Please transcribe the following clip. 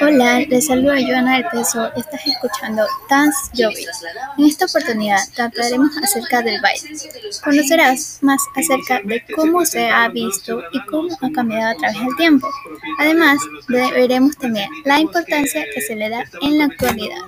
Hola, les saluda Joana del Peso. Estás escuchando Dance Yogi. En esta oportunidad trataremos acerca del baile. Conocerás más acerca de cómo se ha visto y cómo ha cambiado a través del tiempo. Además, veremos también la importancia que se le da en la actualidad.